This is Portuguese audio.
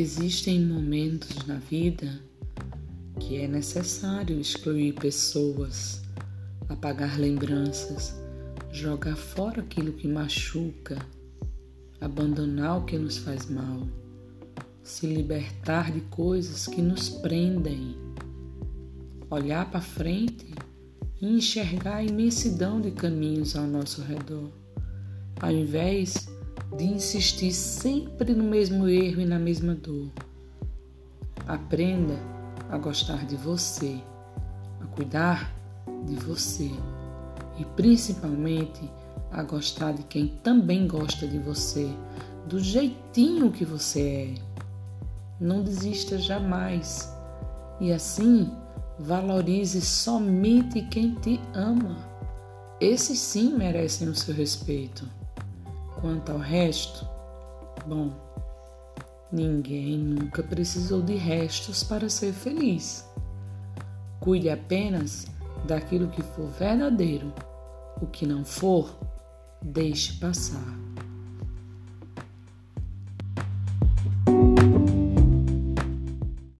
Existem momentos na vida que é necessário excluir pessoas, apagar lembranças, jogar fora aquilo que machuca, abandonar o que nos faz mal, se libertar de coisas que nos prendem, olhar para frente e enxergar a imensidão de caminhos ao nosso redor, ao invés de insistir sempre no mesmo erro e na mesma dor. Aprenda a gostar de você, a cuidar de você e principalmente a gostar de quem também gosta de você, do jeitinho que você é. Não desista jamais e assim valorize somente quem te ama. Esses sim merecem o seu respeito. Quanto ao resto, bom, ninguém nunca precisou de restos para ser feliz. Cuide apenas daquilo que for verdadeiro. O que não for, deixe passar.